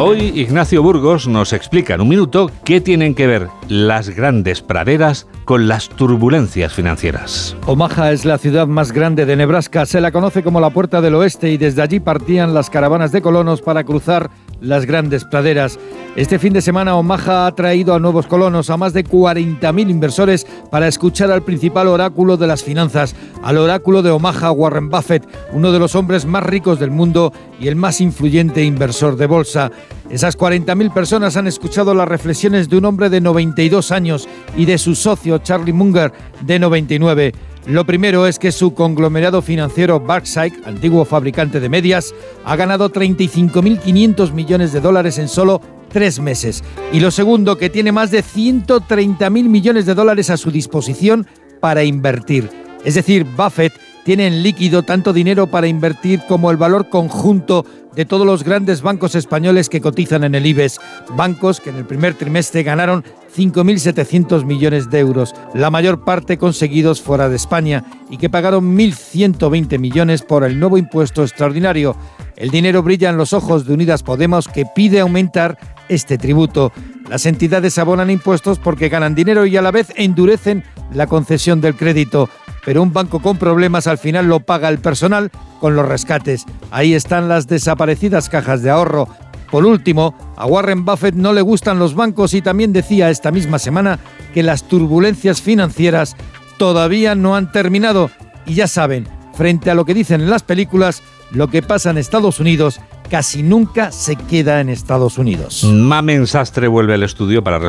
Hoy Ignacio Burgos nos explica en un minuto qué tienen que ver las grandes praderas con las turbulencias financieras. Omaha es la ciudad más grande de Nebraska, se la conoce como la Puerta del Oeste y desde allí partían las caravanas de colonos para cruzar las grandes praderas. Este fin de semana Omaha ha traído a nuevos colonos, a más de 40.000 inversores para escuchar al principal oráculo de las finanzas, al oráculo de Omaha Warren Buffett, uno de los hombres más ricos del mundo y el más influyente inversor de bolsa. Esas 40.000 personas han escuchado las reflexiones de un hombre de 92 años y de su socio Charlie Munger de 99. Lo primero es que su conglomerado financiero Berkshire, antiguo fabricante de medias, ha ganado 35.500 millones de dólares en solo tres meses. Y lo segundo, que tiene más de 130.000 millones de dólares a su disposición para invertir. Es decir, Buffett tiene en líquido tanto dinero para invertir como el valor conjunto de todos los grandes bancos españoles que cotizan en el IBEX, bancos que en el primer trimestre ganaron 5.700 millones de euros, la mayor parte conseguidos fuera de España, y que pagaron 1.120 millones por el nuevo impuesto extraordinario. El dinero brilla en los ojos de Unidas Podemos que pide aumentar este tributo. Las entidades abonan impuestos porque ganan dinero y a la vez endurecen la concesión del crédito pero un banco con problemas al final lo paga el personal con los rescates. Ahí están las desaparecidas cajas de ahorro. Por último, a Warren Buffett no le gustan los bancos y también decía esta misma semana que las turbulencias financieras todavía no han terminado. Y ya saben, frente a lo que dicen en las películas, lo que pasa en Estados Unidos casi nunca se queda en Estados Unidos. Mamen Sastre vuelve al estudio para responder